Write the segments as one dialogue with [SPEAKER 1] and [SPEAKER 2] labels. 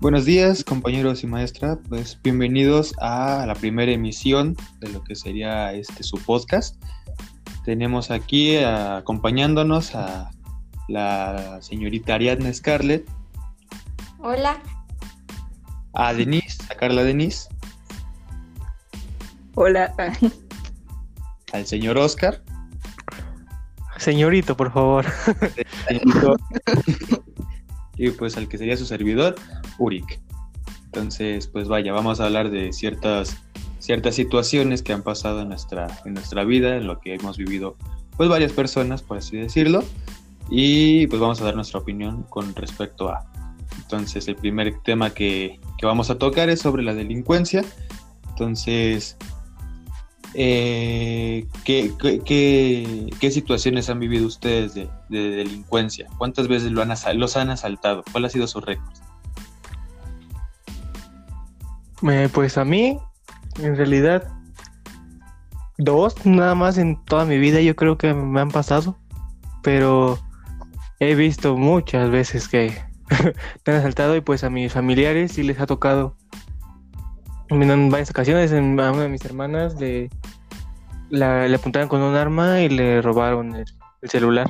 [SPEAKER 1] Buenos días, compañeros y maestra. Pues bienvenidos a la primera emisión de lo que sería este su podcast. Tenemos aquí acompañándonos a la señorita Ariadna Scarlett.
[SPEAKER 2] Hola.
[SPEAKER 1] A Denise, a Carla Denise.
[SPEAKER 3] Hola.
[SPEAKER 1] Al señor Oscar.
[SPEAKER 4] Señorito, por favor.
[SPEAKER 1] y pues al que sería su servidor, Uric. Entonces, pues vaya, vamos a hablar de ciertas, ciertas situaciones que han pasado en nuestra, en nuestra vida, en lo que hemos vivido, pues varias personas, por así decirlo, y pues vamos a dar nuestra opinión con respecto a. Entonces, el primer tema que, que vamos a tocar es sobre la delincuencia. Entonces, eh, ¿qué, qué, situaciones han vivido ustedes de, delincuencia? ¿Cuántas veces lo han los han asaltado? ¿Cuál ha sido su récord?
[SPEAKER 4] Eh, pues a mí, en realidad, dos nada más en toda mi vida yo creo que me han pasado, pero he visto muchas veces que me han asaltado y pues a mis familiares sí les ha tocado en varias ocasiones en, a una de mis hermanas le, le apuntaron con un arma y le robaron el, celular.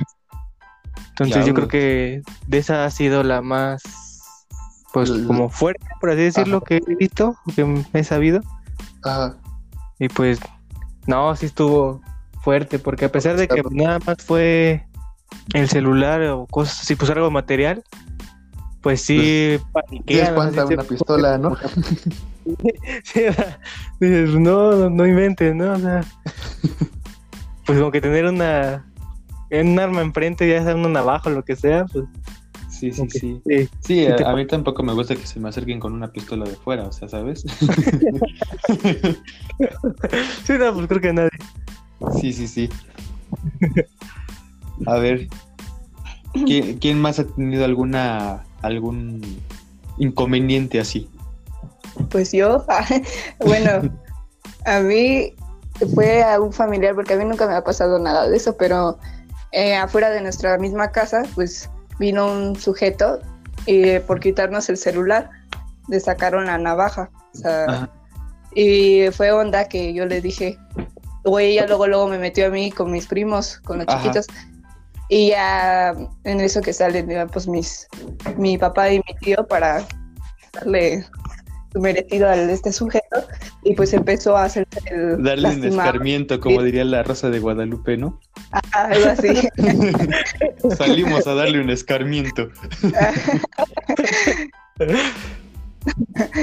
[SPEAKER 4] Entonces yo creo que de esa ha sido la más, pues como fuerte, por así decirlo, que he visto, que he sabido. Ajá. Y pues, no, sí estuvo fuerte, porque a pesar de que nada más fue el celular o cosas así, pues algo material, pues sí,
[SPEAKER 1] pues, una pistola, ¿no?
[SPEAKER 4] no, no inventes, ¿no? O sea, pues como que tener una un arma enfrente, ya sea una navaja o lo que sea, pues.
[SPEAKER 1] Sí, sí, sí. Sí, a, mí tampoco me gusta que se me acerquen con una pistola de fuera, o sea, ¿sabes?
[SPEAKER 4] sí, no, pues creo que nadie.
[SPEAKER 1] Sí, sí, sí. A ver, ¿quién, ¿quién más ha tenido alguna algún inconveniente así?
[SPEAKER 3] Pues yo, bueno, a mí fue a un familiar, porque a mí nunca me ha pasado nada de eso, pero eh, afuera de nuestra misma casa, pues vino un sujeto y por quitarnos el celular le sacaron la navaja. y fue onda que yo le dije, o ella luego luego me metió a mí con mis primos, con los chiquitos. Y ya en eso que salen, pues mis, mi papá y mi tío para darle merecido a este sujeto y pues empezó a hacer
[SPEAKER 1] el darle un escarmiento como diría la Rosa de Guadalupe no
[SPEAKER 3] algo así.
[SPEAKER 1] Salimos a darle un escarmiento.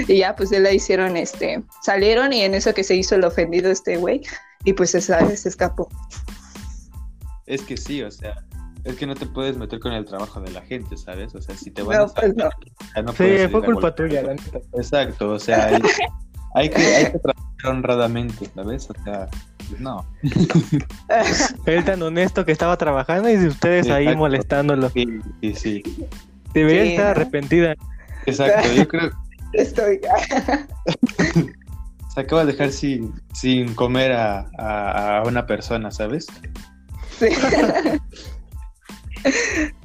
[SPEAKER 3] Y ya pues él la hicieron este salieron y en eso que se hizo el ofendido este güey y pues se, se escapó.
[SPEAKER 1] Es que sí o sea es que no te puedes meter con el trabajo de la gente, ¿sabes? O sea, si te van a... Pues no.
[SPEAKER 4] sí, fue culpa tuya, la neta.
[SPEAKER 1] Exacto, o sea, hay, que, hay que trabajar honradamente, ¿sabes? O sea, pues no.
[SPEAKER 4] Él tan honesto que estaba trabajando y ustedes ahí molestándolo.
[SPEAKER 1] Sí, sí, sí.
[SPEAKER 4] Debería estar arrepentida.
[SPEAKER 1] Exacto, yo creo...
[SPEAKER 3] Estoy...
[SPEAKER 1] Se acaba de dejar sin, sin comer a, a, a una persona, ¿sabes? Sí.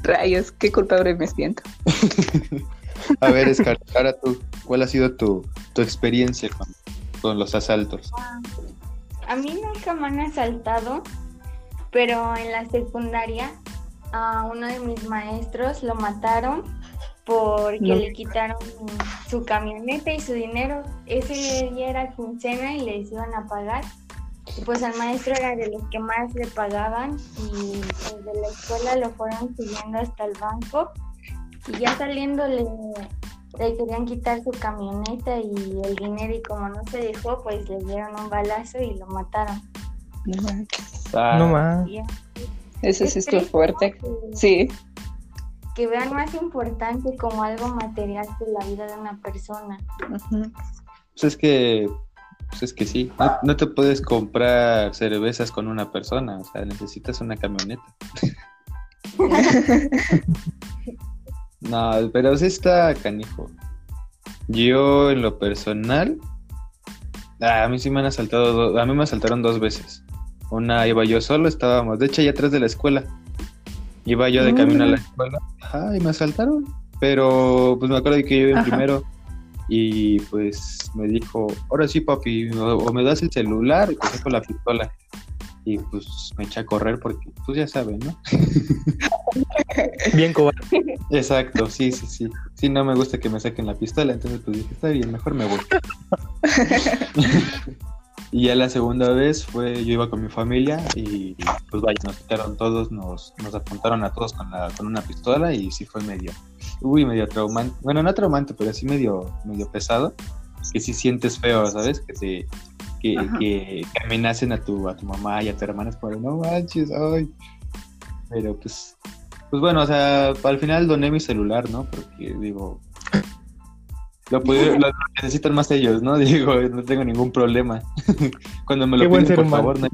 [SPEAKER 3] Rayos, qué culpable me siento.
[SPEAKER 1] A ver, Scar, ahora tú, ¿cuál ha sido tu, experiencia con, los asaltos? Ah,
[SPEAKER 2] a mí nunca me han asaltado, pero en la secundaria a uno de mis maestros lo mataron porque le quitaron su camioneta y su dinero. Ese día era quincena y les iban a pagar pues el maestro era de los que más le pagaban y desde pues, la escuela lo fueron siguiendo hasta el banco y ya saliendo le, querían quitar su camioneta y el dinero y como no se dejó pues le dieron un balazo y lo mataron.
[SPEAKER 4] No más.
[SPEAKER 3] Eso sí estuvo fuerte. sí.
[SPEAKER 2] Que vean más importante como algo material que la vida de una persona.
[SPEAKER 1] Pues es que pues es que sí, no, te puedes comprar cervezas con una persona, o sea, necesitas una camioneta. no, pero sí está canijo. Yo en lo personal, a mí sí me han asaltado, a mí me asaltaron dos veces. Una iba yo solo, estábamos, de hecho, allá atrás de la escuela. Iba yo de camino a la mm. escuela, ajá, y me asaltaron. Pero pues me acuerdo de que yo iba primero y pues me dijo, ahora sí papi, o, o me das el celular y te saco la pistola. Y pues me eché a correr porque pues ya saben, ¿no?
[SPEAKER 4] Bien cobarde.
[SPEAKER 1] Exacto, sí, sí, sí. Sí, no me gusta que me saquen la pistola, entonces pues dije, está bien, mejor me voy. y ya la segunda vez fue, yo iba con mi familia y pues vaya, nos quitaron todos, nos, nos apuntaron a todos con, la, con una pistola y sí fue medio, uy, medio traumante, bueno, no traumante, pero sí medio, medio pesado, que sí sientes feo, ¿sabes? Que te, que, que, que amenacen a tu, a tu mamá y a tu hermana, es como, no manches, ay. Pero pues, pues bueno, o sea, al final doné mi celular, ¿no? Porque digo, lo, necesitan más ellos, ¿no? Digo, no tengo ningún problema. Cuando me lo
[SPEAKER 4] Qué
[SPEAKER 1] piden, por
[SPEAKER 4] humano.
[SPEAKER 1] favor, no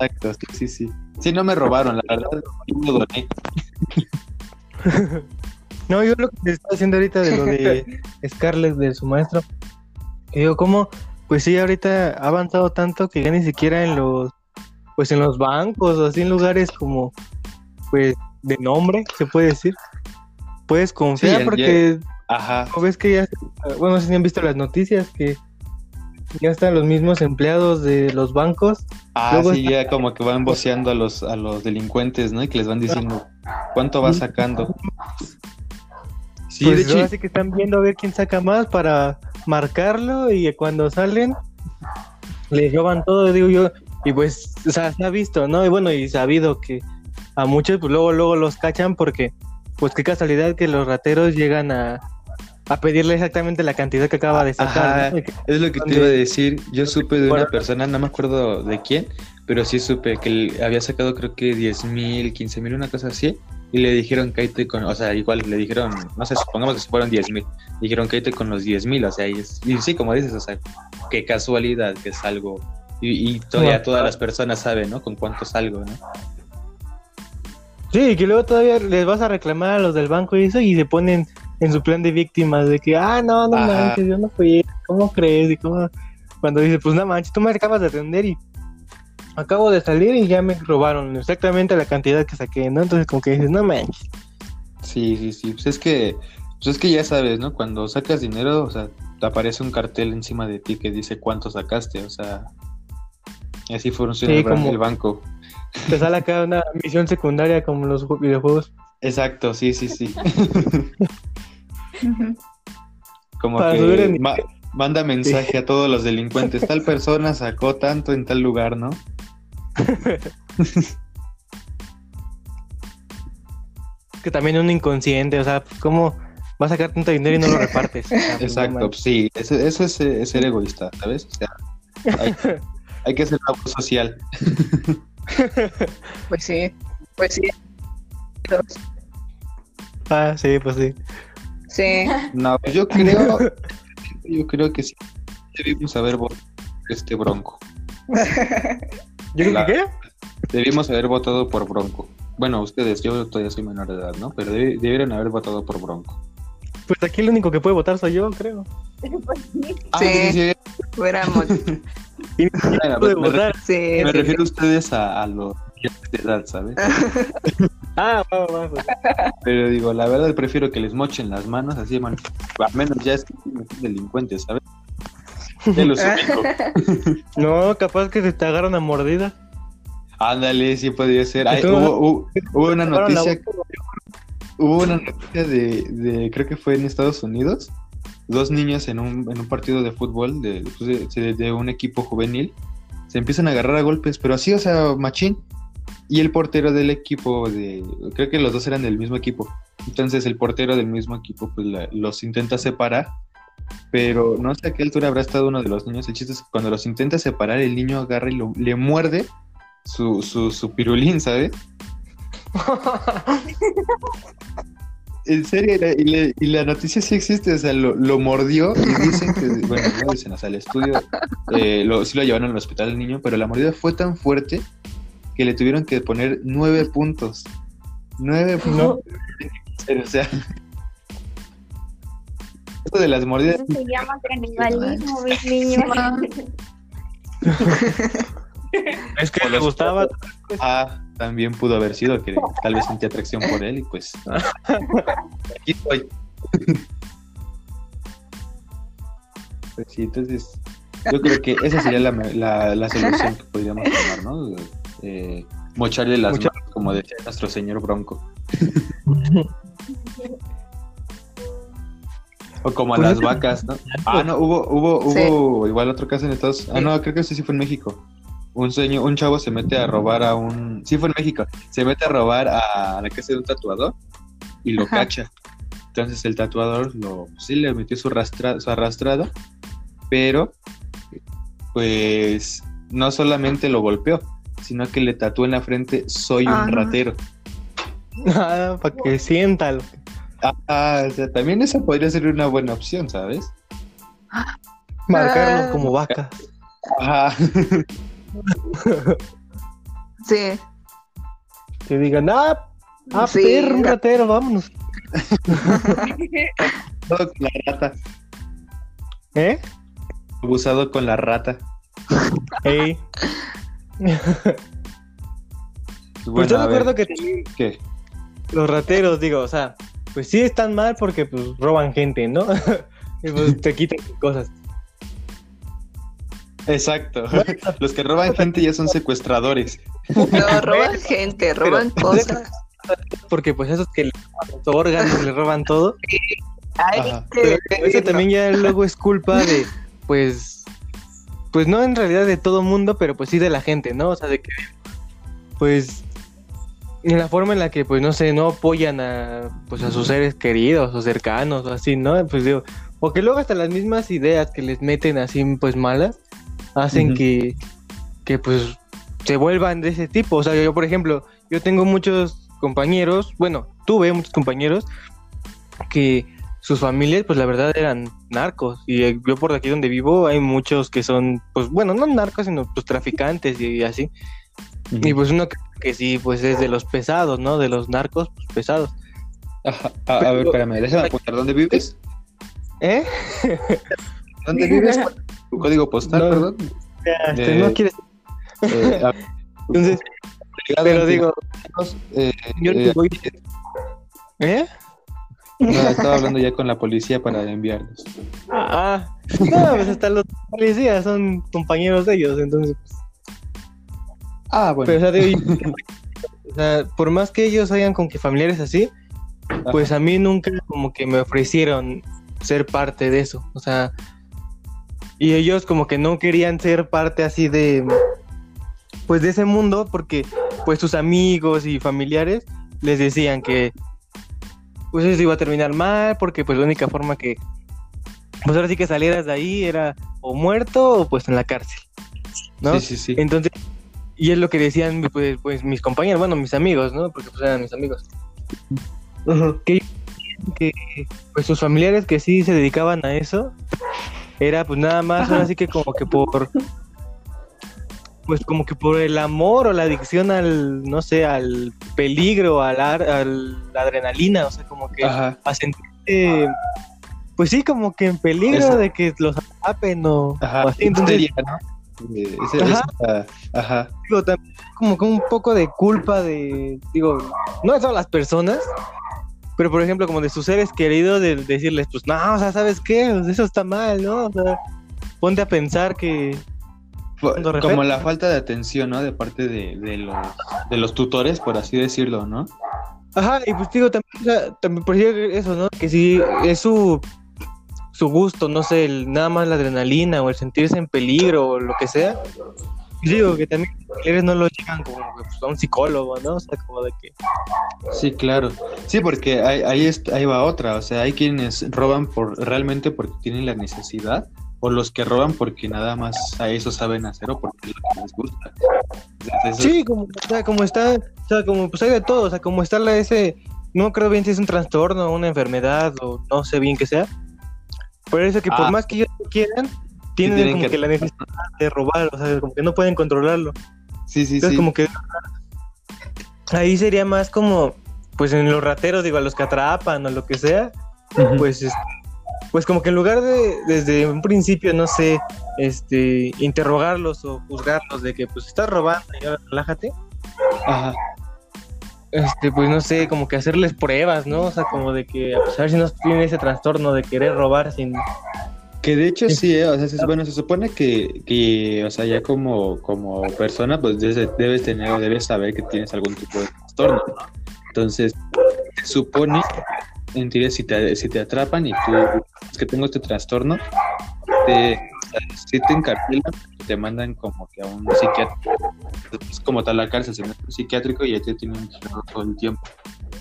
[SPEAKER 1] hay Exacto, sí, sí, sí. Sí, no me robaron, la verdad, yo lo doné.
[SPEAKER 4] No, yo lo que te estaba haciendo ahorita de lo de Scarlett, de su maestro, que digo, ¿cómo? Pues sí, ahorita ha avanzado tanto que ya ni siquiera en los, pues en los bancos o así en lugares como, pues, de nombre, se puede decir, puedes confiar
[SPEAKER 1] Sí,
[SPEAKER 4] porque
[SPEAKER 1] Ajá,
[SPEAKER 4] ves que ya, bueno, no sé si han visto las noticias que ya están los mismos empleados de los bancos.
[SPEAKER 1] Ah,
[SPEAKER 4] Luego
[SPEAKER 1] sí, ya como que van voceando a los, a los delincuentes, ¿no? Y que les van diciendo cuánto va sacando. Sí,
[SPEAKER 4] pues
[SPEAKER 1] de hecho,
[SPEAKER 4] ahora sí que están viendo a ver quién saca más para marcarlo y cuando salen les roban todo, digo yo, y pues, o sea, se ha visto, ¿no? Y bueno, y sabido que a muchos pues luego, luego los cachan porque, pues qué casualidad que los rateros llegan a, a pedirle exactamente la cantidad que acaba de sacar.
[SPEAKER 1] Ajá.
[SPEAKER 4] ¿no? Y que-
[SPEAKER 1] es lo que te iba a decir. Yo supe de una persona, no me acuerdo de quién, pero sí supe que él había sacado creo que 10 mil, 15 mil, una cosa así. Y le dijeron cállate con, o sea, igual le dijeron, no sé, supongamos que se fueron 10 mil. Dijeron cállate con los 10 mil, o sea, y, es- y sí, como dices, o sea, qué casualidad que es algo. Y, y todavía
[SPEAKER 4] Bueno.
[SPEAKER 1] todas las personas saben, ¿no? Con cuánto salgo, ¿no?
[SPEAKER 4] Sí, y que luego todavía les vas a reclamar a los del banco y eso y se ponen en su plan de víctimas de que, ah, no, no
[SPEAKER 1] Ajá.
[SPEAKER 4] manches, yo no fui, ¿cómo crees? Y cómo... Cuando dice, pues no manches, tú me acabas de atender y acabo de salir y ya me robaron exactamente la cantidad que saqué, ¿no? Entonces como que dices, no manches.
[SPEAKER 1] Sí, sí, sí. Pues es que, pues es que ya sabes, ¿no? Cuando sacas dinero, o sea, te aparece un cartel encima de ti que dice cuánto sacaste, o sea, y así funciona
[SPEAKER 4] Sí,
[SPEAKER 1] el, ban-
[SPEAKER 4] como-
[SPEAKER 1] el banco.
[SPEAKER 4] Te sale acá una misión secundaria como los ju- videojuegos.
[SPEAKER 1] Exacto, sí, sí, sí. Como
[SPEAKER 4] Para
[SPEAKER 1] que
[SPEAKER 4] subir el
[SPEAKER 1] ma- manda mensaje a todos los delincuentes, tal persona sacó tanto en tal lugar, ¿no?
[SPEAKER 4] Que también un inconsciente, o sea, ¿cómo vas a sacar tanto dinero y no lo repartes? Pues, no
[SPEAKER 1] Exacto, sí, eso, eso es, eh, es ser egoísta, ¿sabes? O sea, hay, hay que hacer labor social.
[SPEAKER 3] Pues sí, pues sí.
[SPEAKER 4] Ah, sí, pues sí.
[SPEAKER 3] Sí,
[SPEAKER 1] No, pues yo creo, yo creo que sí debimos haber votado este bronco.
[SPEAKER 4] Yo creo
[SPEAKER 1] La-
[SPEAKER 4] que qué?
[SPEAKER 1] Debimos haber votado por Bronco. Bueno, ustedes, yo todavía soy menor de edad, ¿no? Pero debi- debieron haber votado por Bronco.
[SPEAKER 4] Pues aquí el único que puede votar soy yo, creo.
[SPEAKER 2] Pues sí.
[SPEAKER 1] Ah,
[SPEAKER 3] Sí.
[SPEAKER 1] sí,
[SPEAKER 3] fuéramos.
[SPEAKER 4] Y
[SPEAKER 1] Bueno,
[SPEAKER 4] puede
[SPEAKER 1] me, me
[SPEAKER 4] votar.
[SPEAKER 3] Sí,
[SPEAKER 1] refiero, me
[SPEAKER 3] sí,
[SPEAKER 1] refiero a ustedes a, a los de edad, ¿sabes?
[SPEAKER 4] Ah, va, va, va, pues.
[SPEAKER 1] Pero digo, la verdad prefiero que les mochen las manos, así, man, al menos ya es que son delincuentes, ¿sabes? Los ubico.
[SPEAKER 4] No, capaz que se te agarran a mordida.
[SPEAKER 1] Ándale, sí podría ser. Hubo, hubo- hubo una noticia. Hubo una noticia de, de- creo que fue en Estados Unidos, dos niños en un, en un partido de fútbol de, pues, de, de un equipo juvenil se empiezan a agarrar a golpes, pero así, o sea, machín. Y el portero del equipo, de, creo que los dos eran del mismo equipo. Entonces el portero del mismo equipo pues la- los intenta separar, pero no sé a qué altura habrá estado uno de los niños. El chiste es que cuando los intenta separar, el niño agarra y lo- le muerde su, su, su pirulín, ¿sabes? En serio, y la, y la- y la noticia sí existe, o sea, lo, lo mordió y dicen que, bueno, no dicen, o sea, el estudio, eh, lo, sí lo llevaron al hospital al niño, pero la mordida fue tan fuerte que le tuvieron que poner nueve puntos. Nueve puntos. O sea, esto de las mordidas,
[SPEAKER 2] Eso se llama canibalismo, mis niños.
[SPEAKER 4] Es que le gustaba.
[SPEAKER 1] ah, también pudo haber sido que tal vez sentía atracción por él y pues aquí estoy. Pues sí, entonces yo creo que esa sería la, la, la solución que podríamos tomar, ¿no? Eh, mocharle las
[SPEAKER 4] Mochar-
[SPEAKER 1] manos, como decía nuestro señor Bronco. O como a
[SPEAKER 4] Pues
[SPEAKER 1] las vacas, ¿no? Ah, no, hubo, hubo,
[SPEAKER 3] Sí.
[SPEAKER 1] hubo igual otro caso en Estados Ah, no, creo que ese sí fue en México. Un sueño, un chavo se mete a robar a un. Sí, fue en México. Se mete a robar a la casa de un tatuador y lo
[SPEAKER 3] Ajá.
[SPEAKER 1] cacha. Entonces el tatuador lo, sí le metió su, rastra, su arrastrada, pero pues no solamente lo golpeó, sino que le tatuó en la frente soy
[SPEAKER 3] Ah,
[SPEAKER 1] un
[SPEAKER 3] no.
[SPEAKER 1] ratero.
[SPEAKER 4] Ah, para que siéntalo.
[SPEAKER 1] Ah, o sea, también esa podría ser una buena opción, ¿sabes?
[SPEAKER 4] Marcarlo
[SPEAKER 3] Ah.
[SPEAKER 4] como vaca.
[SPEAKER 1] Ajá.
[SPEAKER 3] Sí.
[SPEAKER 4] Que digan, ah, ah
[SPEAKER 3] Sí.
[SPEAKER 4] perro, un ratero, vámonos.
[SPEAKER 1] Abusado con la rata.
[SPEAKER 4] ¿Eh?
[SPEAKER 1] Abusado con la rata.
[SPEAKER 4] Ey.
[SPEAKER 1] Bueno,
[SPEAKER 4] yo recuerdo que también
[SPEAKER 1] ¿qué?
[SPEAKER 4] los rateros, digo, o sea, pues sí están mal porque pues roban gente, ¿no? y pues te quitan cosas.
[SPEAKER 1] Exacto. Los que roban gente ya son secuestradores.
[SPEAKER 3] No, roban gente, roban
[SPEAKER 4] Pero-
[SPEAKER 3] cosas.
[SPEAKER 4] Porque pues esos que le roban los órganos, le roban todo.
[SPEAKER 3] Ay, qué
[SPEAKER 4] Pero eso también ya luego es culpa de, pues, pues no en realidad de todo mundo, pero pues sí de la gente, ¿no? O sea, de que, pues, en la forma en la que, pues, no sé, no apoyan a, pues, a sus seres queridos o cercanos o así, ¿no? Pues digo, o que luego hasta las mismas ideas que les meten así, pues, malas, hacen que, que, pues, se vuelvan de ese tipo. O sea, yo, por ejemplo, yo tengo muchos compañeros, bueno, tuve muchos compañeros que sus familias, pues la verdad eran narcos. Y eh, yo por aquí donde vivo hay muchos que son, pues bueno, no narcos, sino pues traficantes y, así. Y pues uno que, que sí, pues es de los pesados, ¿no? De los narcos, pues pesados.
[SPEAKER 1] Ajá. A, a ver, espérame, déjame apuntar. ¿Dónde vives?
[SPEAKER 4] ¿Eh?
[SPEAKER 1] ¿Dónde vives? ¿Cuál es Tu código postal,
[SPEAKER 4] No.
[SPEAKER 1] perdón.
[SPEAKER 4] Este,
[SPEAKER 1] Eh,
[SPEAKER 4] no quieres.
[SPEAKER 1] Eh, a-
[SPEAKER 4] Entonces, pero digo,
[SPEAKER 1] eh,
[SPEAKER 4] yo
[SPEAKER 1] eh,
[SPEAKER 4] voy. ¿Eh?
[SPEAKER 1] no, estaba hablando ya con la policía para enviarlos.
[SPEAKER 4] Ah, no, pues hasta los policías son compañeros de ellos, entonces. pues,
[SPEAKER 1] Ah, bueno.
[SPEAKER 4] Pero, o sea, de- o sea, por más que ellos hayan con que familiares así, pues a mí nunca como que me ofrecieron ser parte de eso. O sea, y ellos como que no querían ser parte así de, pues de ese mundo, porque pues sus amigos y familiares les decían que pues eso iba a terminar mal, porque pues la única forma que, pues ahora sí que salieras de ahí era o muerto o pues en la cárcel. ¿no?
[SPEAKER 1] Sí, sí, sí.
[SPEAKER 4] Entonces, y es lo que decían pues, pues mis compañeros, bueno, mis amigos, ¿no? Porque pues eran mis amigos. Que, que pues sus familiares que sí se dedicaban a eso, era pues nada más, ahora sí que como que por pues como que por el amor o la adicción al, no sé, al peligro, al, ar- al la adrenalina, o sea, como que
[SPEAKER 1] Ajá.
[SPEAKER 4] a sentirse, pues sí, como que en peligro de que los atrapen o, o así, entonces
[SPEAKER 1] ¿no? Eh, ese-
[SPEAKER 4] Ajá.
[SPEAKER 1] esa- ajá.
[SPEAKER 4] digo, también como que un poco de culpa de, digo, no de todas las personas, pero por ejemplo, como de sus seres queridos, de decirles, pues no, o sea, ¿sabes qué? Pues, eso está mal, ¿no? O sea, ponte a pensar que,
[SPEAKER 1] Como la falta de atención, ¿no? De parte de, de los, de los tutores, por así decirlo, ¿no?
[SPEAKER 4] ajá, y pues digo, también, o sea, también por decir eso, ¿no? Que sí, es su, su gusto, no sé, el, nada más la adrenalina o el sentirse en peligro o lo que sea. Y digo que también los no lo llegan como pues, a un psicólogo, ¿no? O sea, como de que...
[SPEAKER 1] Sí, claro. Sí, porque ahí, ahí, ahí va otra. O sea, hay quienes roban por realmente porque tienen la necesidad, o los que roban porque nada más a eso saben hacer o porque es lo que les gusta. Entonces,
[SPEAKER 4] Sí, como, o sea, como está, o sea, como pues hay de todo, o sea, como está la ese, no creo bien si es un trastorno, una enfermedad o no sé bien qué sea. Pero eso que por
[SPEAKER 1] Ah.
[SPEAKER 4] más que ellos quieran, tienen,
[SPEAKER 1] tienen
[SPEAKER 4] como
[SPEAKER 1] que-
[SPEAKER 4] que... la necesidad de robar, o sea, como que no pueden controlarlo.
[SPEAKER 1] sí, sí,
[SPEAKER 4] Entonces
[SPEAKER 1] sí.
[SPEAKER 4] como que ahí sería más como, pues en los rateros, digo, a los que atrapan o lo que sea, pues este, pues como que en lugar de desde un principio no sé este interrogarlos o juzgarlos de que pues estás robando y ahora relájate
[SPEAKER 1] Ajá.
[SPEAKER 4] Este pues no sé como que hacerles pruebas no o sea como de que pues, a ver si no tienen ese trastorno de querer robar sin
[SPEAKER 1] Que de hecho sí, ¿eh? o sea, se, bueno, se supone que, que, o sea, ya como, como persona, pues debes, debes tener o debes saber que tienes algún tipo de trastorno, ¿no? Entonces, se supone, en teoría, si te, si te atrapan y tú, es que tengo este trastorno, te, si te encarcelan, te mandan como que a un psiquiátrico. Es como tal la cárcel, se mete un psiquiátrico y ya te tienen todo el tiempo.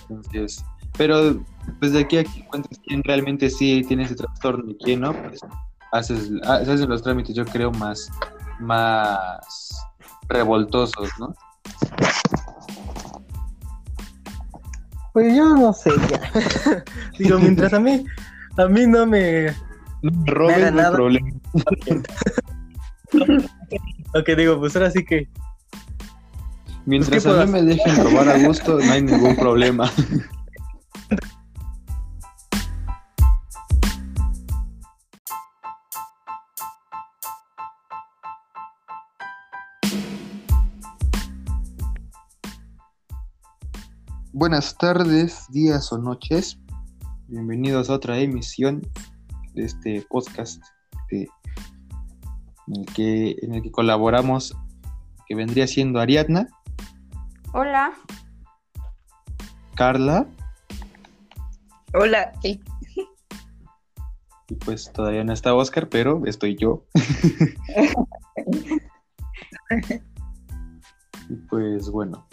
[SPEAKER 1] Entonces, pero pues de aquí a que encuentres quién realmente sí tiene ese trastorno y quién no, pues haces, haces los trámites, yo creo, más, más revoltosos, ¿no?
[SPEAKER 4] Pues yo no sé ya. Digo, mientras a mí, a mí no me,
[SPEAKER 1] No robes mi problema.
[SPEAKER 4] Ok, digo, pues ahora sí que.
[SPEAKER 1] Mientras
[SPEAKER 4] ¿qué
[SPEAKER 1] a mí me dejen robar a gusto, no hay ningún problema. Buenas tardes, días o noches. Bienvenidos a otra emisión de este podcast de- en, el que, en el que colaboramos, que vendría siendo Ariadna,
[SPEAKER 2] Hola.
[SPEAKER 1] Carla
[SPEAKER 3] Hola. sí.
[SPEAKER 1] y pues todavía no está Oscar, pero estoy yo. y pues bueno.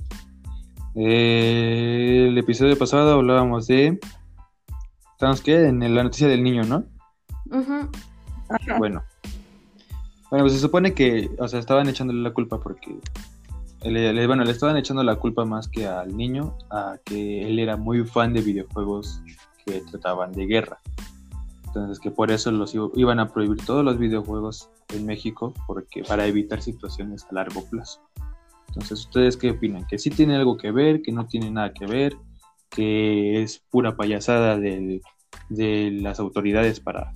[SPEAKER 1] Eh, el episodio pasado hablábamos de... ¿Estamos qué? En la noticia del niño, ¿no?
[SPEAKER 3] Ajá.
[SPEAKER 1] Bueno. Bueno, pues se supone que, o sea, estaban echándole la culpa porque, le- le- bueno, le estaban echando la culpa más que al niño, a que él era muy fan de videojuegos que trataban de guerra. Entonces, que por eso los iban a prohibir todos los videojuegos en México, porque para evitar situaciones a largo plazo. Entonces, ¿ustedes qué opinan? ¿Que sí tiene algo que ver? ¿Que no tiene nada que ver? ¿Que es pura payasada del- de las autoridades para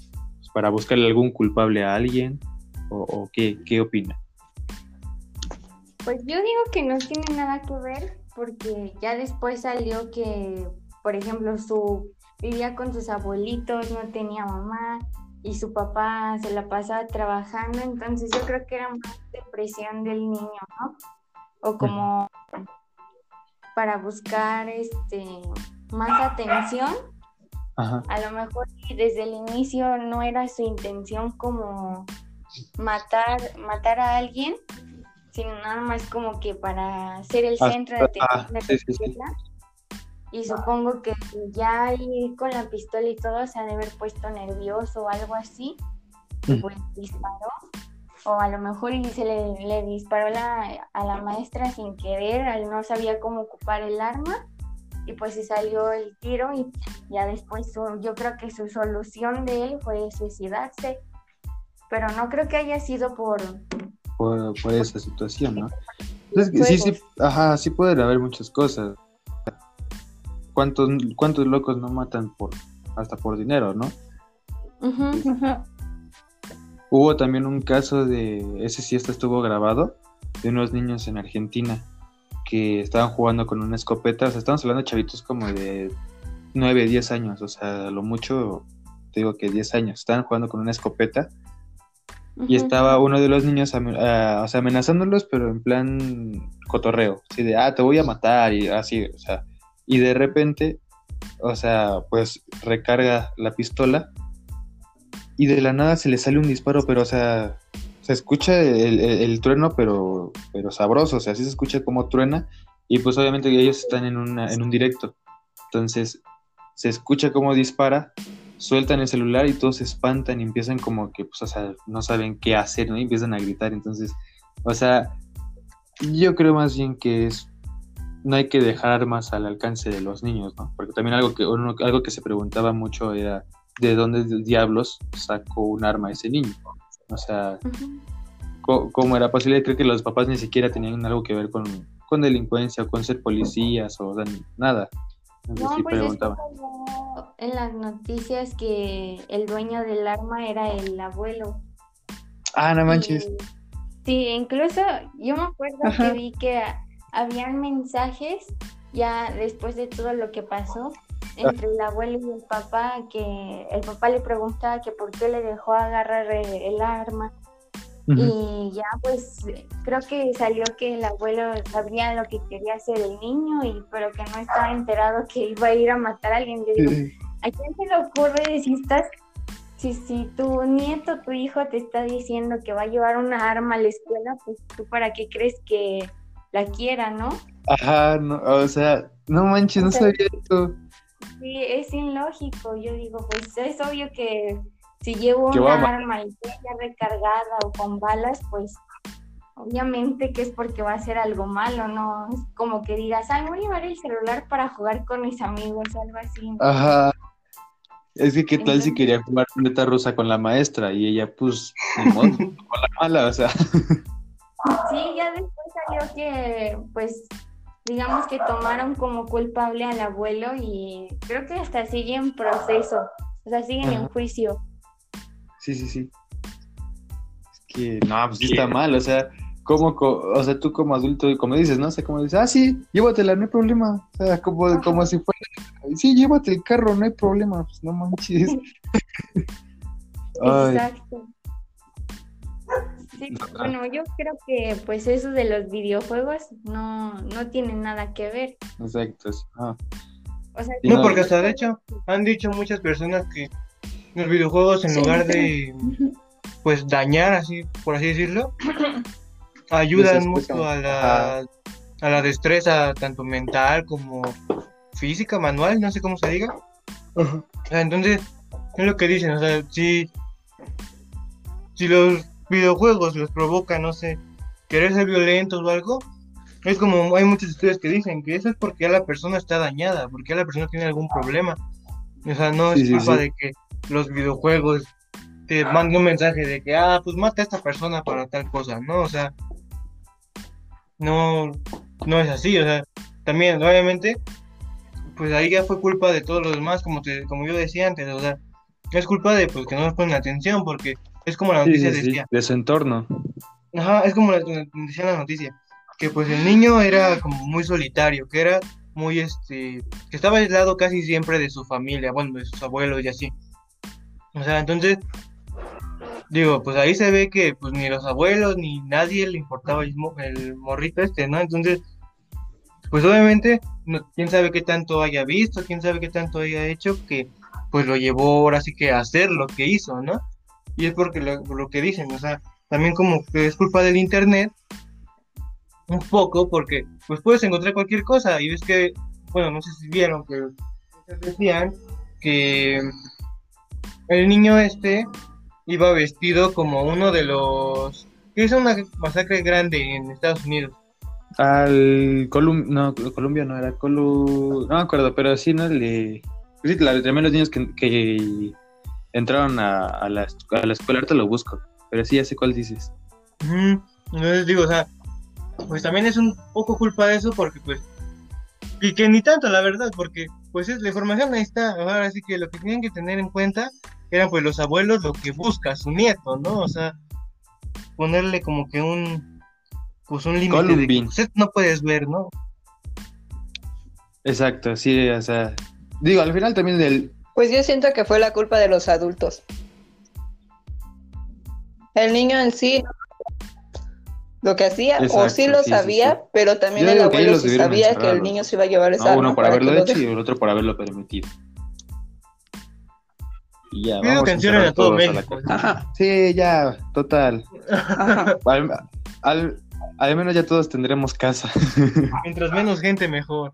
[SPEAKER 1] para buscarle algún culpable a alguien? ¿O, o qué, qué opina?
[SPEAKER 2] Pues yo digo que no tiene nada que ver porque ya después salió que, por ejemplo, su vivía con sus abuelitos, no tenía mamá y su papá se la pasaba trabajando, entonces yo creo que era más depresión del niño, ¿no? O como para buscar este más atención
[SPEAKER 1] Ajá.
[SPEAKER 2] a lo mejor desde el inicio no era su intención como matar, matar a alguien, sino nada más como que para ser el
[SPEAKER 1] Ah,
[SPEAKER 2] centro de atención
[SPEAKER 1] ah,
[SPEAKER 2] de
[SPEAKER 1] sí,
[SPEAKER 2] la
[SPEAKER 1] sí, sí.
[SPEAKER 2] fiesta. Y supongo que ya con la pistola y todo se ha de haber puesto nervioso o algo así, y
[SPEAKER 1] Mm.
[SPEAKER 2] pues disparó. O a lo mejor y se le, le disparó la- a la maestra sin querer, no sabía cómo ocupar el arma y pues se salió el tiro y ya después su- yo creo que su solución de él fue suicidarse, pero no creo que haya sido por...
[SPEAKER 1] Por, por esa situación, ¿no? Sí, sí, ajá, sí pueden haber muchas cosas. ¿Cuántos, cuántos locos no matan por hasta por dinero, no? Hubo también un caso de, ese sí esto estuvo grabado, de unos niños en Argentina que estaban jugando con una escopeta, o sea, estamos hablando de chavitos como de 9, 10 años, o sea, lo mucho, te digo que 10 años, estaban jugando con una escopeta y estaba uno de los niños ah, o sea, amenazándolos, pero en plan cotorreo, así de, ah, te voy a matar y así, o sea, y de repente, o sea, pues recarga la pistola y de la nada se le sale un disparo, pero, o sea, se escucha el, el- trueno, pero, pero sabroso, o sea, sí se escucha como truena y pues obviamente ellos están en, una, en un directo, entonces se escucha como dispara sueltan el celular y todos se espantan y empiezan como que, pues, o sea, no saben qué hacer, ¿no? Y empiezan a gritar. Entonces, o sea, yo creo más bien que es, no hay que dejar armas al alcance de los niños, ¿no? Porque también algo que, uno- algo que se preguntaba mucho era, ¿de dónde diablos sacó un arma ese niño? O sea,
[SPEAKER 2] Ujú.
[SPEAKER 1] co- ¿cómo era posible? Creo que los papás ni siquiera tenían algo que ver con, con delincuencia o con ser policías o, o sea, nada. Entonces
[SPEAKER 2] No,
[SPEAKER 1] sí
[SPEAKER 2] pues
[SPEAKER 1] preguntaba.
[SPEAKER 2] en las noticias que el dueño del arma era el abuelo.
[SPEAKER 1] Ah, no manches.
[SPEAKER 2] Y- sí, incluso yo me acuerdo
[SPEAKER 3] Ajá.
[SPEAKER 2] que vi que habían mensajes ya después de todo lo que pasó entre el abuelo y el papá, que el papá le preguntaba que por qué le dejó agarrar el arma. Y ya pues creo que salió que el abuelo sabía lo que quería hacer el niño, y pero que no estaba enterado que iba a ir a matar a alguien. Yo digo, ¿a quién se le ocurre si estás, si, si tu nieto, tu hijo te está diciendo que va a llevar una arma a la escuela, pues tú para qué crees que la quiera, ¿no?
[SPEAKER 1] Ajá, no, o sea, no manches, no sabía esto.
[SPEAKER 2] Sí, es ilógico. Yo digo, pues es obvio que si llevo una arma y ya recargada o con balas, pues obviamente que es porque va a ser algo malo, ¿no? Es como que digas, ay, voy a llevar el celular para jugar con mis amigos, algo así.
[SPEAKER 1] Ajá. Es que qué tal si quería jugar neta rusa con la maestra y ella pues con la mala, o sea.
[SPEAKER 2] Sí, ya después salió que pues digamos que tomaron como culpable al abuelo y creo que hasta sigue en proceso, o sea, siguen en juicio.
[SPEAKER 1] Sí, sí, sí. Es que, no, pues sí está mal, o sea, como, o sea, tú como adulto, como dices, ¿no? O sea, como dices, ah, sí, llévatela, no hay problema. O sea, como, como si fuera, sí, llévate el carro, no hay problema, pues no manches.
[SPEAKER 2] Exacto. Sí, bueno, yo creo que pues eso de los videojuegos no, no tiene nada que ver.
[SPEAKER 1] Exacto.
[SPEAKER 4] no, porque hasta de hecho han dicho muchas personas que los videojuegos en lugar de pues dañar, así por así decirlo, ayudan mucho a la, a la destreza tanto mental como física, manual, no sé cómo se diga. entonces, es lo que dicen, o sea, si, si los videojuegos les provoca, no sé, querer ser violentos o algo, es como hay muchos estudios que dicen que eso es porque ya la persona está dañada, porque ya la persona tiene algún problema. O sea, no es culpa de que los videojuegos te manden un mensaje de que, ah, pues mata a esta persona para tal cosa, ¿no? O sea, no, no es así, o sea, también, obviamente, pues ahí ya fue culpa de todos los demás, como, te, como yo decía antes, o sea, es culpa de pues, que no nos ponen atención, porque es como la noticia decía.
[SPEAKER 1] de su entorno.
[SPEAKER 4] Ajá, es como la, decía la noticia. Que pues el niño era como muy solitario, que era muy este. que estaba aislado casi siempre de su familia, bueno, de sus abuelos y así. O sea, entonces. Digo, pues ahí se ve que pues ni los abuelos ni nadie le importaba el, morrito este, ¿no? Entonces, pues obviamente, quién sabe qué tanto haya visto, quién sabe qué tanto haya hecho, que pues lo llevó ahora sí que a hacer lo que hizo, ¿no? Y es porque lo, lo, que dicen, o sea, también como que es culpa del internet, un poco, porque pues puedes encontrar cualquier cosa y ves que, bueno, no sé si vieron que decían que el niño este iba vestido como uno de los que hizo una masacre grande en Estados Unidos.
[SPEAKER 1] Al Colum no, Colombia no era Colu no me acuerdo, pero sí, ¿no? Le... Sí, la, también los niños que entraron a, a, la, a la escuela, ahorita lo busco, pero sí ya sé cuál dices.
[SPEAKER 4] Entonces digo, o sea, pues también es un poco culpa de eso porque pues, y que ni tanto la verdad, porque pues es, la información ahí está, ahora sí que lo que tienen que tener en cuenta eran pues los abuelos lo que busca su nieto, ¿no? O sea, ponerle como que un, pues un límite de que usted no puedes ver, ¿no?
[SPEAKER 1] Exacto, sí, o sea, digo, al final también del,
[SPEAKER 3] pues yo siento que fue la culpa de los adultos. El niño en sí lo que hacía, o sí lo sabía, pero también el abuelo sí sabía que el niño se iba a llevar esa
[SPEAKER 1] no, Uno por haberlo hecho y el otro por haberlo permitido.
[SPEAKER 4] Y ya, vamos a, a todo México.
[SPEAKER 1] Sí, ya, total. Al, al, menos ya todos tendremos casa.
[SPEAKER 4] Mientras menos gente, mejor.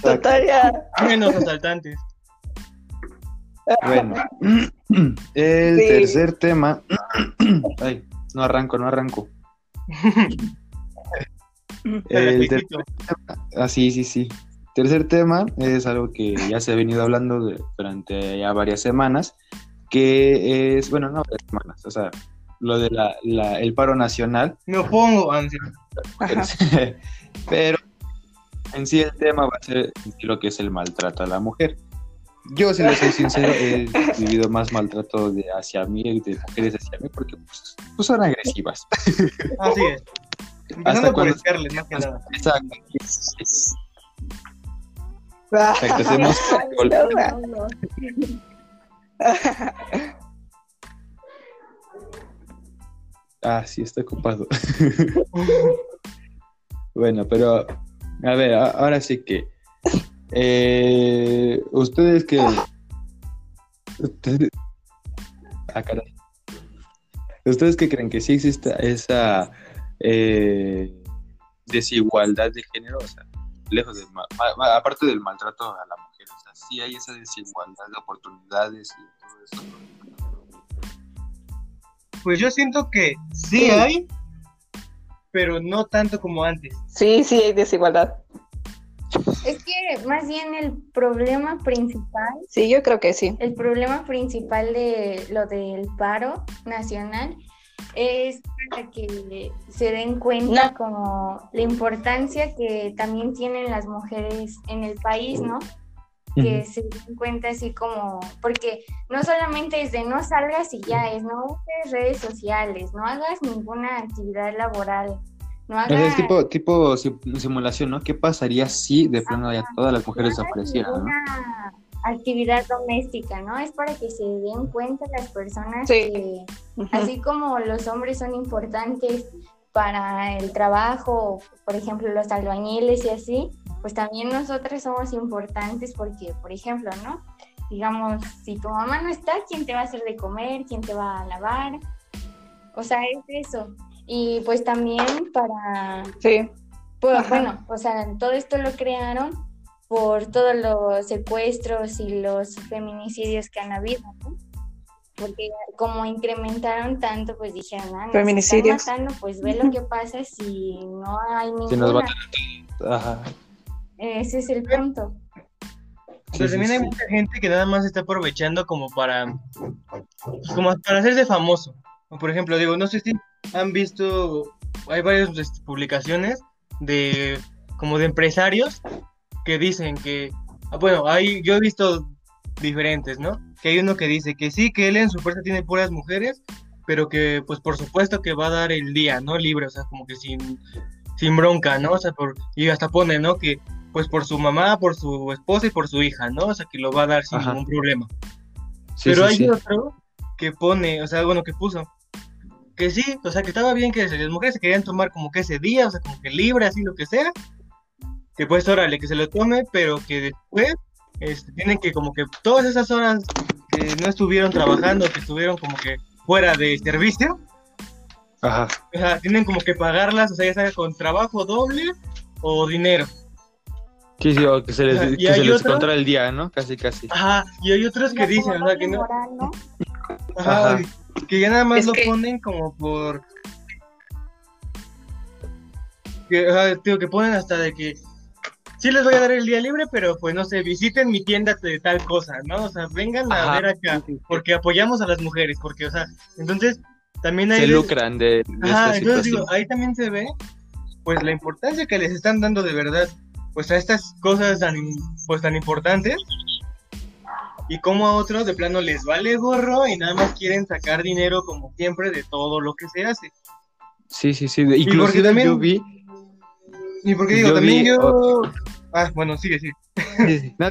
[SPEAKER 3] Total, ya.
[SPEAKER 4] Menos asaltantes.
[SPEAKER 1] Bueno, el tercer tema. Ay, no arranco, no arranco. el tercer tema, ah, sí, sí, sí. Tercer tema es algo que ya se ha venido hablando durante ya varias semanas, que es, bueno, no varias semanas, o sea, lo de la, la el paro nacional.
[SPEAKER 4] Me opongo,
[SPEAKER 1] Pero en sí el tema va a ser lo que es el maltrato a la mujer. Yo, si le soy sincero, he vivido más maltrato de hacia mí y de mujeres hacia mí porque pues, pues son agresivas.
[SPEAKER 4] Así es. Hasta por cuando... más que nada.
[SPEAKER 1] Exacto. Exacto, hacemos
[SPEAKER 2] Ay, no, no.
[SPEAKER 1] Ah, sí, está ocupado. bueno, pero a ver, ahora sí que eh, ustedes que ustedes, ah, caray. ustedes que creen que sí existe esa eh, desigualdad de género, o sea, lejos de ma- ma- ma- aparte del maltrato a la mujer, o sea, sí hay esa desigualdad de oportunidades y todo eso.
[SPEAKER 4] Pues yo siento que sí hay, pero no tanto como antes.
[SPEAKER 3] Sí, sí, hay desigualdad.
[SPEAKER 2] Es que más bien el problema principal,
[SPEAKER 3] Sí, yo creo que sí.
[SPEAKER 2] el problema principal de lo del paro nacional es para que se den cuenta
[SPEAKER 3] No.
[SPEAKER 2] como la importancia que también tienen las mujeres en el país, ¿no? que se den cuenta así como, porque no solamente es de no salgas y ya es, no uses redes sociales, no hagas ninguna actividad laboral, no
[SPEAKER 1] es tipo, tipo sim- simulación, ¿no? ¿Qué pasaría si de plano ya todas las mujeres
[SPEAKER 2] no
[SPEAKER 1] desaparecieran, no?
[SPEAKER 2] ninguna actividad doméstica, ¿no? Es para que se den cuenta las personas
[SPEAKER 3] Sí.
[SPEAKER 2] que así como los hombres son importantes para el trabajo, por ejemplo, los albañiles y así, pues también nosotras somos importantes porque, por ejemplo, ¿no? Digamos, si tu mamá no está, ¿quién te va a hacer de comer? ¿Quién te va a lavar? O sea, es eso. Y pues también para,
[SPEAKER 3] Sí.
[SPEAKER 2] pues,
[SPEAKER 3] Ajá.
[SPEAKER 2] bueno, o sea, todo esto lo crearon por todos los secuestros y los feminicidios que han habido, ¿no? Porque como incrementaron tanto, pues dijeron, ah, nos
[SPEAKER 3] Feminicidios.
[SPEAKER 2] están matando, pues ve lo que pasa si no hay
[SPEAKER 1] Si nos
[SPEAKER 2] ninguna.
[SPEAKER 1] matan a todos. Ajá.
[SPEAKER 2] Ese es el punto.
[SPEAKER 4] Pero también
[SPEAKER 1] sí,
[SPEAKER 4] hay
[SPEAKER 1] sí.
[SPEAKER 4] mucha gente que nada más se está aprovechando como para, pues, como para hacerse famoso. Por ejemplo, digo, no sé si han visto, hay varias este, publicaciones de como de empresarios que dicen que, ah, bueno, hay, yo he visto diferentes, ¿no? Que hay uno que dice que sí, que él en su fuerza tiene puras mujeres, pero que pues por supuesto que va a dar el día, ¿no? Libre, o sea, como que sin, sin bronca, ¿no? O sea, por, y hasta pone, ¿no? Que pues por su mamá, por su esposa y por su hija, ¿no? O sea, que lo va a dar sin
[SPEAKER 1] Ajá.
[SPEAKER 4] ningún problema.
[SPEAKER 1] Sí,
[SPEAKER 4] Pero
[SPEAKER 1] sí,
[SPEAKER 4] hay
[SPEAKER 1] sí.
[SPEAKER 4] otro que pone, o sea, bueno, que puso, que sí, o sea, que estaba bien que las mujeres se querían tomar como que ese día, o sea, como que libre, así lo que sea, que pues órale, que se lo tome, pero que después este, tienen que como que todas esas horas que no estuvieron trabajando, que estuvieron como que fuera de servicio,
[SPEAKER 1] Ajá.
[SPEAKER 4] o sea, tienen como que pagarlas, o sea, ya sea con trabajo doble o dinero.
[SPEAKER 1] Sí, sí, o que se les,
[SPEAKER 4] Ajá, y
[SPEAKER 1] que
[SPEAKER 4] hay
[SPEAKER 1] se les
[SPEAKER 4] otro-
[SPEAKER 1] controla el día, ¿no? Casi, casi.
[SPEAKER 4] Ajá, y hay otros que dicen, o sea, que no,
[SPEAKER 2] moral, ¿no?
[SPEAKER 4] Ajá,
[SPEAKER 1] Ajá.
[SPEAKER 4] que ya nada más
[SPEAKER 3] Es
[SPEAKER 4] lo
[SPEAKER 3] que-
[SPEAKER 4] ponen como por. Que, ajá, digo, que ponen hasta de que sí les voy a dar el día libre, pero pues no sé, visiten mi tienda de tal cosa, ¿no? O sea, vengan a
[SPEAKER 1] Ajá.
[SPEAKER 4] ver acá, porque apoyamos a las mujeres, porque, o sea, entonces también hay.
[SPEAKER 1] Se lucran de, de
[SPEAKER 4] Ajá,
[SPEAKER 1] esta
[SPEAKER 4] entonces
[SPEAKER 1] situación.
[SPEAKER 4] digo, ahí también se ve, pues la importancia que les están dando de verdad, pues a estas cosas tan, pues tan importantes, y como a otros de plano les vale gorro y nada más quieren sacar dinero como siempre de todo lo que se hace.
[SPEAKER 1] Sí, sí, sí. Inclusive
[SPEAKER 4] también-
[SPEAKER 1] yo vi...
[SPEAKER 4] Y porque digo,
[SPEAKER 1] Yo
[SPEAKER 4] también
[SPEAKER 1] vi
[SPEAKER 4] yo... Ah, bueno, sigue, sigue.
[SPEAKER 1] Sí. No.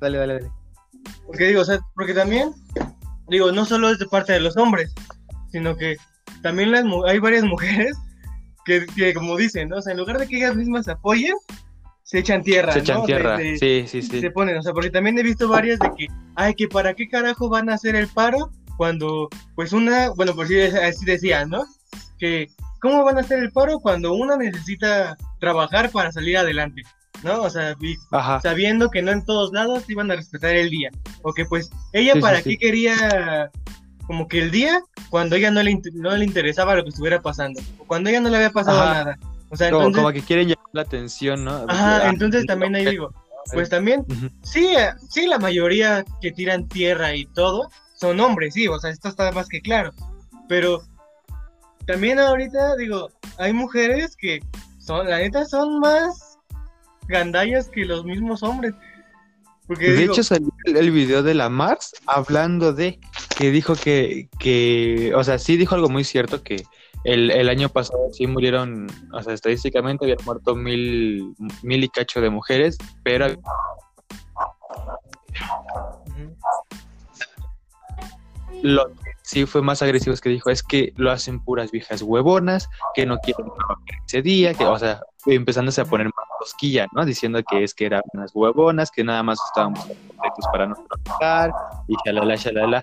[SPEAKER 1] Dale, dale, dale.
[SPEAKER 4] Porque digo, o sea, porque también, digo, no solo es de parte de los hombres, sino que también las hay varias mujeres que, que, como dicen, ¿no? O sea, en lugar de que ellas mismas se apoyen, se echan tierra,
[SPEAKER 1] Se echan tierra.
[SPEAKER 4] se-
[SPEAKER 1] Sí, sí, sí.
[SPEAKER 4] se ponen, o sea, porque también he visto varias de que, ay, que para qué carajo van a hacer el paro cuando, pues una, bueno, por si así decían, ¿no? Que, ¿cómo van a hacer el paro cuando una necesita trabajar para salir adelante? ¿No? O sea, y sabiendo que no en todos lados iban a respetar el día. O que pues ella
[SPEAKER 1] Sí,
[SPEAKER 4] para
[SPEAKER 1] sí.
[SPEAKER 4] qué quería como que el día cuando ella no le, no le interesaba lo que estuviera pasando. O cuando ella no le había pasado
[SPEAKER 1] Ajá.
[SPEAKER 4] nada. O sea,
[SPEAKER 1] Como,
[SPEAKER 4] entonces...
[SPEAKER 1] como que quieren llamar la atención, ¿no?
[SPEAKER 4] Ajá,
[SPEAKER 1] Ah,
[SPEAKER 4] entonces también ahí digo, pues también. Sí, sí, la mayoría que tiran tierra y todo son hombres, sí, o sea, esto está más que claro. Pero también ahorita, digo, hay mujeres que son, la neta, son más gandallas que los mismos hombres. Porque
[SPEAKER 1] De
[SPEAKER 4] digo,
[SPEAKER 1] hecho, salió el, el video de la Mars hablando de que dijo que, que, o sea, sí dijo algo muy cierto, que el, el año pasado sí murieron, o sea, estadísticamente habían muerto mil, mil y cacho de mujeres, pero... Lo que sí fue más agresivo es que dijo, es que lo hacen puras viejas huevonas, que no quieren trabajar ese día, que, o sea, empezándose a poner más cosquilla, ¿no? Diciendo que es que eran unas huevonas, que nada más estábamos para no trabajar, y shalala, shalala.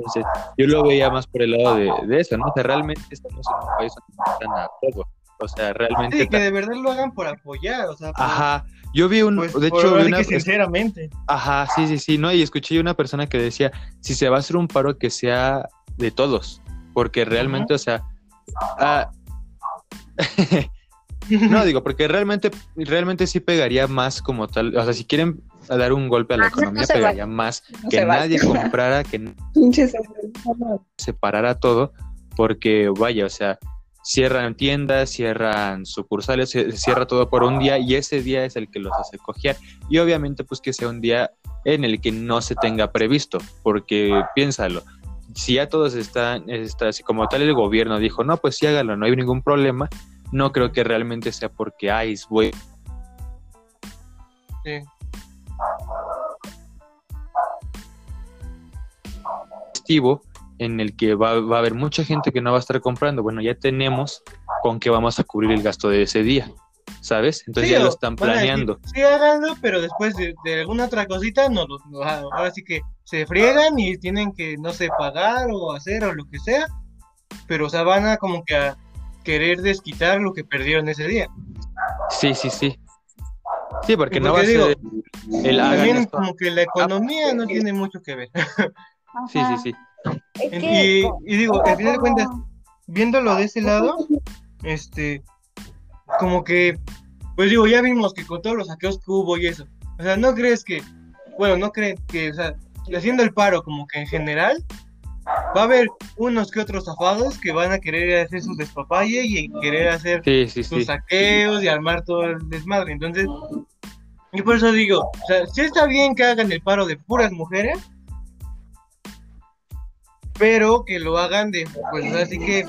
[SPEAKER 1] Entonces, yo lo veía más por el lado de, de eso, ¿no? O sea, realmente estamos en un país donde están a todo. O sea, realmente...
[SPEAKER 4] Sí, que de verdad lo hagan por apoyar, o sea, por-
[SPEAKER 1] Ajá, yo vi un,
[SPEAKER 4] pues,
[SPEAKER 1] de hecho, vi una,
[SPEAKER 4] que sinceramente.
[SPEAKER 1] Ajá, sí, sí, sí, ¿no? Y escuché una persona que decía, si se va a hacer un paro, que sea de todos, porque realmente, o sea, ah, no digo, porque realmente, realmente sí pegaría más como tal, o sea, si quieren dar un golpe a la
[SPEAKER 3] Ah, no
[SPEAKER 1] economía,
[SPEAKER 3] se va.
[SPEAKER 1] pegaría más
[SPEAKER 3] No
[SPEAKER 1] que
[SPEAKER 3] se va.
[SPEAKER 1] nadie comprara, que
[SPEAKER 3] Pinches
[SPEAKER 1] separara todo, porque vaya, o sea, cierran tiendas, cierran sucursales, se cierra todo por un día y ese día es el que los hace cojear. Y obviamente pues que sea un día en el que no se tenga previsto, porque piénsalo, si ya todos están, está, así como tal el gobierno dijo, no, pues sí hágalo, no hay ningún problema, no creo que realmente sea porque, ay, voy
[SPEAKER 4] Sí.
[SPEAKER 1] En el que va, va a haber mucha gente que no va a estar comprando. Bueno, ya tenemos con qué vamos a cubrir el gasto de ese día, ¿sabes? Entonces
[SPEAKER 4] Sí,
[SPEAKER 1] ya lo están
[SPEAKER 4] decir,
[SPEAKER 1] planeando.
[SPEAKER 4] Sí, háganlo, pero después de, de alguna otra cosita, no, lo- no, ah, ahora sí que se friegan y tienen que, no sé, pagar o hacer o lo que sea, pero o sea, van a como que a querer desquitar lo que perdieron ese día.
[SPEAKER 1] Sí, sí, sí. Sí, porque no va a ser el hagan
[SPEAKER 4] También
[SPEAKER 1] esto.
[SPEAKER 4] como que la economía no tiene mucho que ver.
[SPEAKER 1] Sí, sí, sí.
[SPEAKER 2] Es
[SPEAKER 4] Y,
[SPEAKER 2] que,
[SPEAKER 4] y digo, al final de cuentas, viéndolo de ese lado, este, como que, pues digo, ya vimos que con todos los saqueos que hubo y eso, o sea, ¿no crees que, bueno, no creen que, o sea, haciendo el paro como que en general, va a haber unos que otros zafados que van a querer hacer sus despapalle y querer hacer
[SPEAKER 1] Sí, sí,
[SPEAKER 4] sus
[SPEAKER 1] sí.
[SPEAKER 4] saqueos y armar todo el desmadre, entonces, y por eso digo, o sea, sí está bien que hagan el paro de puras mujeres, pero que lo hagan de, pues así que,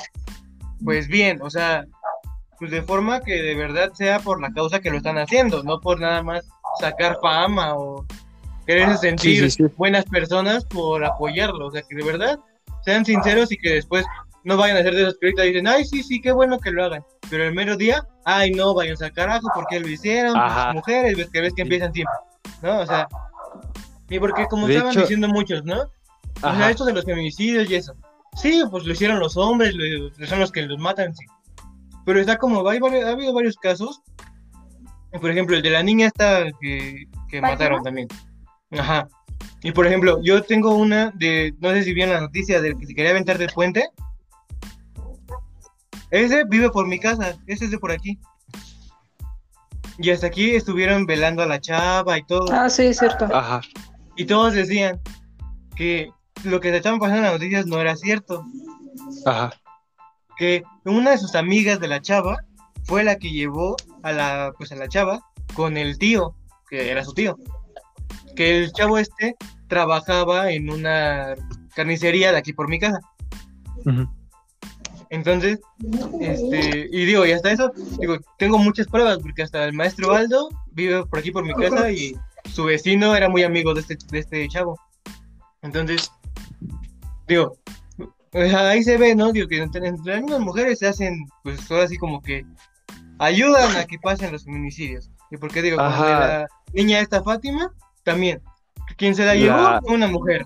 [SPEAKER 4] pues bien, o sea, pues de forma que de verdad sea por la causa que lo están haciendo, no por nada más sacar fama o quererse sentir
[SPEAKER 1] sí, sí.
[SPEAKER 4] buenas personas por apoyarlo, o sea, que de verdad sean sinceros y que después no vayan a hacer de esos que ahorita dicen, ay, sí, sí, qué bueno que lo hagan, pero el mero día, ay, no, vayan a carajo, porque lo hicieron, las mujeres, ves que ves que empiezan siempre, ¿no? O sea, y porque como
[SPEAKER 1] De
[SPEAKER 4] estaban
[SPEAKER 1] hecho-
[SPEAKER 4] diciendo muchos, ¿no? O sea, esto de los feminicidios y eso. Sí, pues lo hicieron los hombres, lo- son los que los matan, sí. Pero está como, hay ha habido varios casos. Por ejemplo, el de la niña esta que, que mataron también. Ajá. Y por ejemplo, yo tengo una de, no sé si vieron la noticia del que se quería aventar del puente. Ese vive por mi casa, ese es de por aquí. Y hasta aquí estuvieron velando a la chava y todo.
[SPEAKER 3] Ah, sí, es cierto.
[SPEAKER 1] Ajá.
[SPEAKER 4] Y todos decían que lo que se estaban pasando en las noticias no era cierto.
[SPEAKER 1] Ajá.
[SPEAKER 4] Que una de sus amigas de la chava fue la que llevó a la, pues a la chava con el tío, que era su tío. Que el chavo este trabajaba en una carnicería de aquí por mi casa. Entonces, este, y digo, y hasta eso, digo, tengo muchas pruebas, porque hasta el maestro Aldo vive por aquí por mi casa y su vecino era muy amigo de este, de este chavo. Entonces, digo, ahí se ve, ¿no? Digo, que entre, entre las mismas mujeres se hacen, pues, todo así como que ayudan a que pasen los feminicidios. ¿Y por qué digo? Como de la niña esta Fátima, también. Quien se la
[SPEAKER 1] La-
[SPEAKER 4] llevó fue una mujer.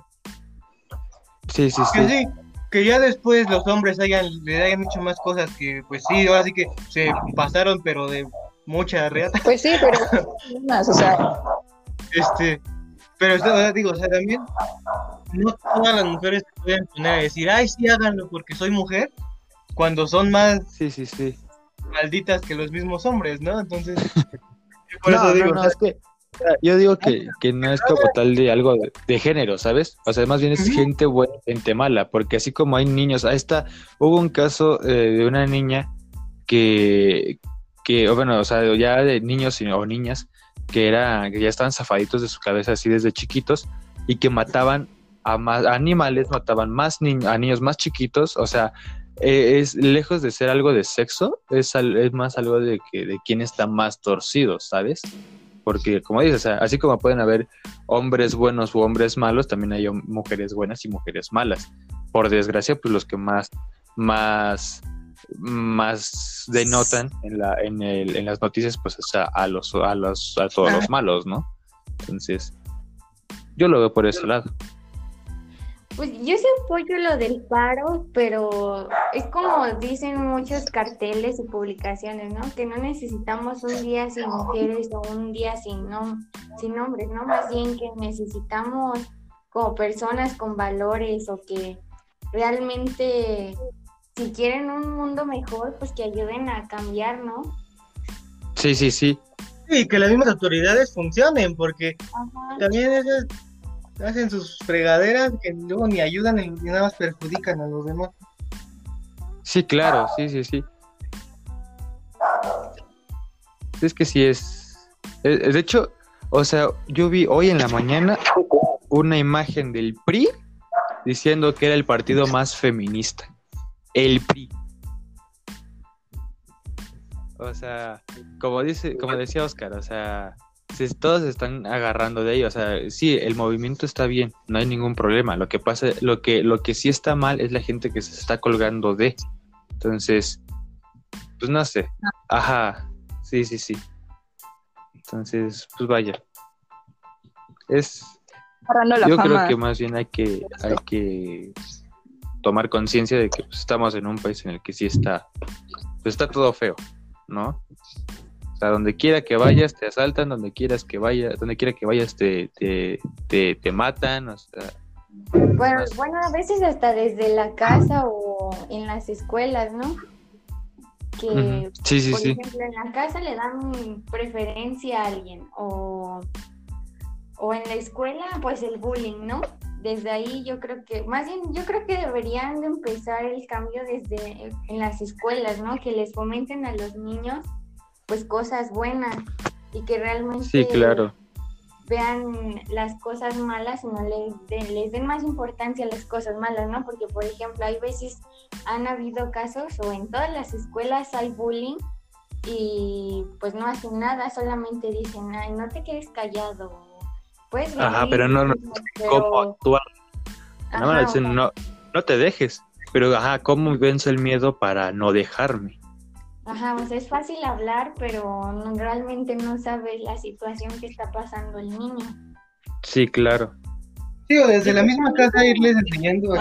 [SPEAKER 1] Sí, sí,
[SPEAKER 4] Que
[SPEAKER 1] sí.
[SPEAKER 4] sí, que ya después los hombres hayan, le hayan hecho más cosas que, pues sí, ahora sí que se pasaron, pero de mucha reata.
[SPEAKER 3] Pues sí, pero más, o sea,
[SPEAKER 4] Este, pero o sea, digo, o sea, también no todas las mujeres se pueden poner a decir, ay, sí, háganlo porque soy mujer, cuando son más
[SPEAKER 1] Sí, sí, sí.
[SPEAKER 4] malditas que los mismos hombres, ¿no? Entonces, yo por
[SPEAKER 1] No,
[SPEAKER 4] eso
[SPEAKER 1] no,
[SPEAKER 4] digo,
[SPEAKER 1] no,
[SPEAKER 4] o sea,
[SPEAKER 1] es que yo digo que, que no es como tal de algo de, de género, ¿sabes? O sea, más bien es gente buena, gente mala, porque así como hay niños, ahí está, hubo un caso eh, de una niña que, que, bueno, o sea, ya de niños y- o niñas que era, que ya estaban zafaditos de su cabeza así desde chiquitos y que mataban a más animales, mataban más ni- a niños más chiquitos, o sea, eh, es lejos de ser algo de sexo, es, es más algo de que de quién está más torcido, ¿sabes? Porque como dices, así como pueden haber hombres buenos u hombres malos, también hay mujeres buenas y mujeres malas. por desgracia, pues los que más, más, más denotan en, la, en, el, en las noticias, pues o sea, a los, a los, a todos los malos, ¿no? Entonces, yo lo veo por ese lado.
[SPEAKER 2] Pues yo sí apoyo lo del paro, pero es como dicen muchos carteles y publicaciones, ¿no? Que no necesitamos un día sin mujeres o un día sin, no, sin hombres, ¿no? Más bien que necesitamos como personas con valores o que realmente, si quieren un mundo mejor, pues que ayuden a cambiar, ¿no?
[SPEAKER 1] Sí, sí, sí.
[SPEAKER 4] Sí, que las mismas autoridades funcionen, porque también esas hacen sus fregaderas que luego ni ayudan ni nada más perjudican a los demás.
[SPEAKER 1] Sí, claro, sí, sí, sí. Es que sí es. De hecho, o sea, yo vi hoy en la mañana una imagen del PRI diciendo que era el partido más feminista. El PRI. O sea, como dice, como decía Oscar, o sea, todos se están agarrando de ello. O sea, sí, el movimiento está bien, no hay ningún problema. Lo que pasa, lo que, lo que sí está mal es la gente que se está colgando de. Entonces, pues no sé. Ajá, sí, sí, sí. Entonces, pues vaya. Es. yo creo que más bien hay que, hay que tomar conciencia de que pues, estamos en un país en el que sí está, pues está todo feo, ¿no? O sea, donde quiera que vayas te asaltan, donde quieras que vayas, donde quiera que vayas te, te, te, matan, o sea.
[SPEAKER 2] Bueno, bueno, a veces hasta desde la casa o en las escuelas, ¿no? Que,
[SPEAKER 1] sí,
[SPEAKER 2] por
[SPEAKER 1] sí.
[SPEAKER 2] ejemplo, en la casa le dan preferencia a alguien o, o en la escuela, pues el bullying, ¿no? Desde ahí yo creo que, más bien, yo creo que deberían de empezar el cambio desde en las escuelas, ¿no? Que les fomenten a los niños pues cosas buenas y que realmente
[SPEAKER 1] sí, claro.
[SPEAKER 2] vean las cosas malas y no les den, les den más importancia a las cosas malas, ¿no? Porque, por ejemplo, hay veces han habido casos o en todas las escuelas hay bullying y pues no hacen nada, solamente dicen, ay, no te quedes callado. Pues,
[SPEAKER 1] Ajá, pero no, no, ¿cómo actuar? no, no, no te dejes, pero ajá, ¿cómo venzo el miedo para no dejarme?
[SPEAKER 2] Ajá, o sea, es fácil hablar, pero realmente no sabes la situación que está pasando el niño.
[SPEAKER 1] Sí, claro.
[SPEAKER 4] Sí, o desde la misma casa irles enseñando,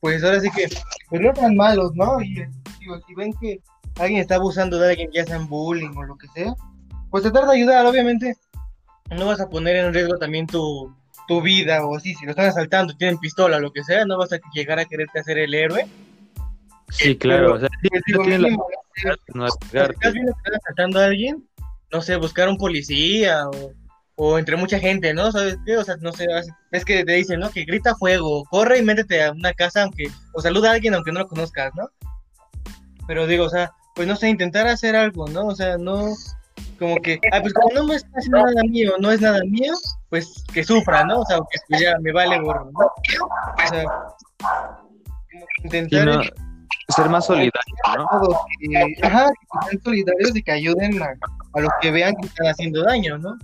[SPEAKER 4] pues ahora sí que, pues no tan malos, ¿no? Y digo, si ven que alguien está abusando de alguien, ya sea en bullying o lo que sea, pues tratar de ayudar, obviamente, no vas a poner en riesgo también tu, tu vida o así, si lo están asaltando, tienen pistola, lo que sea, no vas a llegar a quererte hacer el héroe.
[SPEAKER 1] Sí, claro, o sea, si
[SPEAKER 4] no estás viendo que están asaltando a alguien, no sé, buscar un policía o, o, entre mucha gente, ¿no? ¿Sabes qué? O sea, no sé, es que te dicen, ¿no? Que grita fuego, corre y métete a una casa aunque, o saluda a alguien aunque no lo conozcas, ¿no? Pero digo, o sea, pues no sé, intentar hacer algo, ¿no? O sea, no, como que, ah, pues como no me está haciendo nada mío, no es nada mío, pues que sufra, ¿no? O sea, que pues ya me vale gorro, ¿no? O sea, intentar
[SPEAKER 1] ser más solidarios, ¿no?
[SPEAKER 4] Que, ajá, que sean solidarios y que ayuden a, a, los que vean que están haciendo daño, ¿no?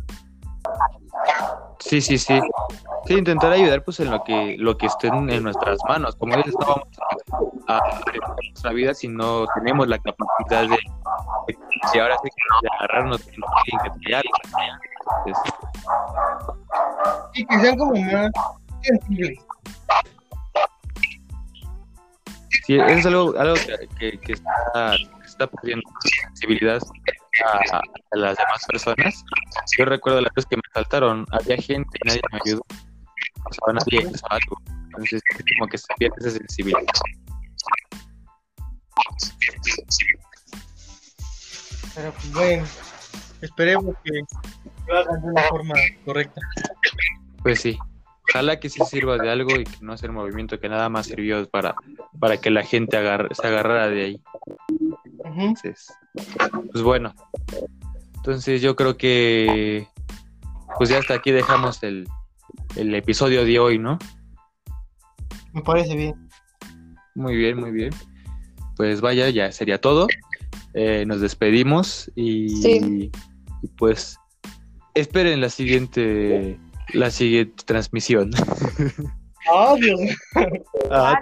[SPEAKER 1] Sí, sí, sí. Sí, intentar ayudar pues en lo que lo que esté en, nuestras manos. Como ya estábamos a, a, nuestra vida si no tenemos la capacidad de, de, ahora sí de agarrarnos que
[SPEAKER 4] Entonces, sí, que sean como más sensibles.
[SPEAKER 1] Sí, eso es algo, algo que, que, está, que está perdiendo sensibilidad a, a, las demás personas. Yo recuerdo la vez que me saltaron, había gente y nadie me ayudó. O sea, nadie hizo algo. Entonces, es como que se pierde esa sensibilidad.
[SPEAKER 4] Pero pues bueno, esperemos que lo hagan de una forma correcta.
[SPEAKER 1] Pues sí. Ojalá que sí sirva de algo y que no sea el movimiento que nada más sirvió para, para que la gente se agarrara de ahí. Entonces, pues bueno. Entonces yo creo que pues ya hasta aquí dejamos el, el episodio de hoy, ¿no?
[SPEAKER 4] Me parece bien.
[SPEAKER 1] Muy bien, muy bien. Pues vaya, ya sería todo. Eh, nos despedimos y, y pues esperen la siguiente la siguiente transmisión.
[SPEAKER 4] Ah, tío.
[SPEAKER 1] Bah.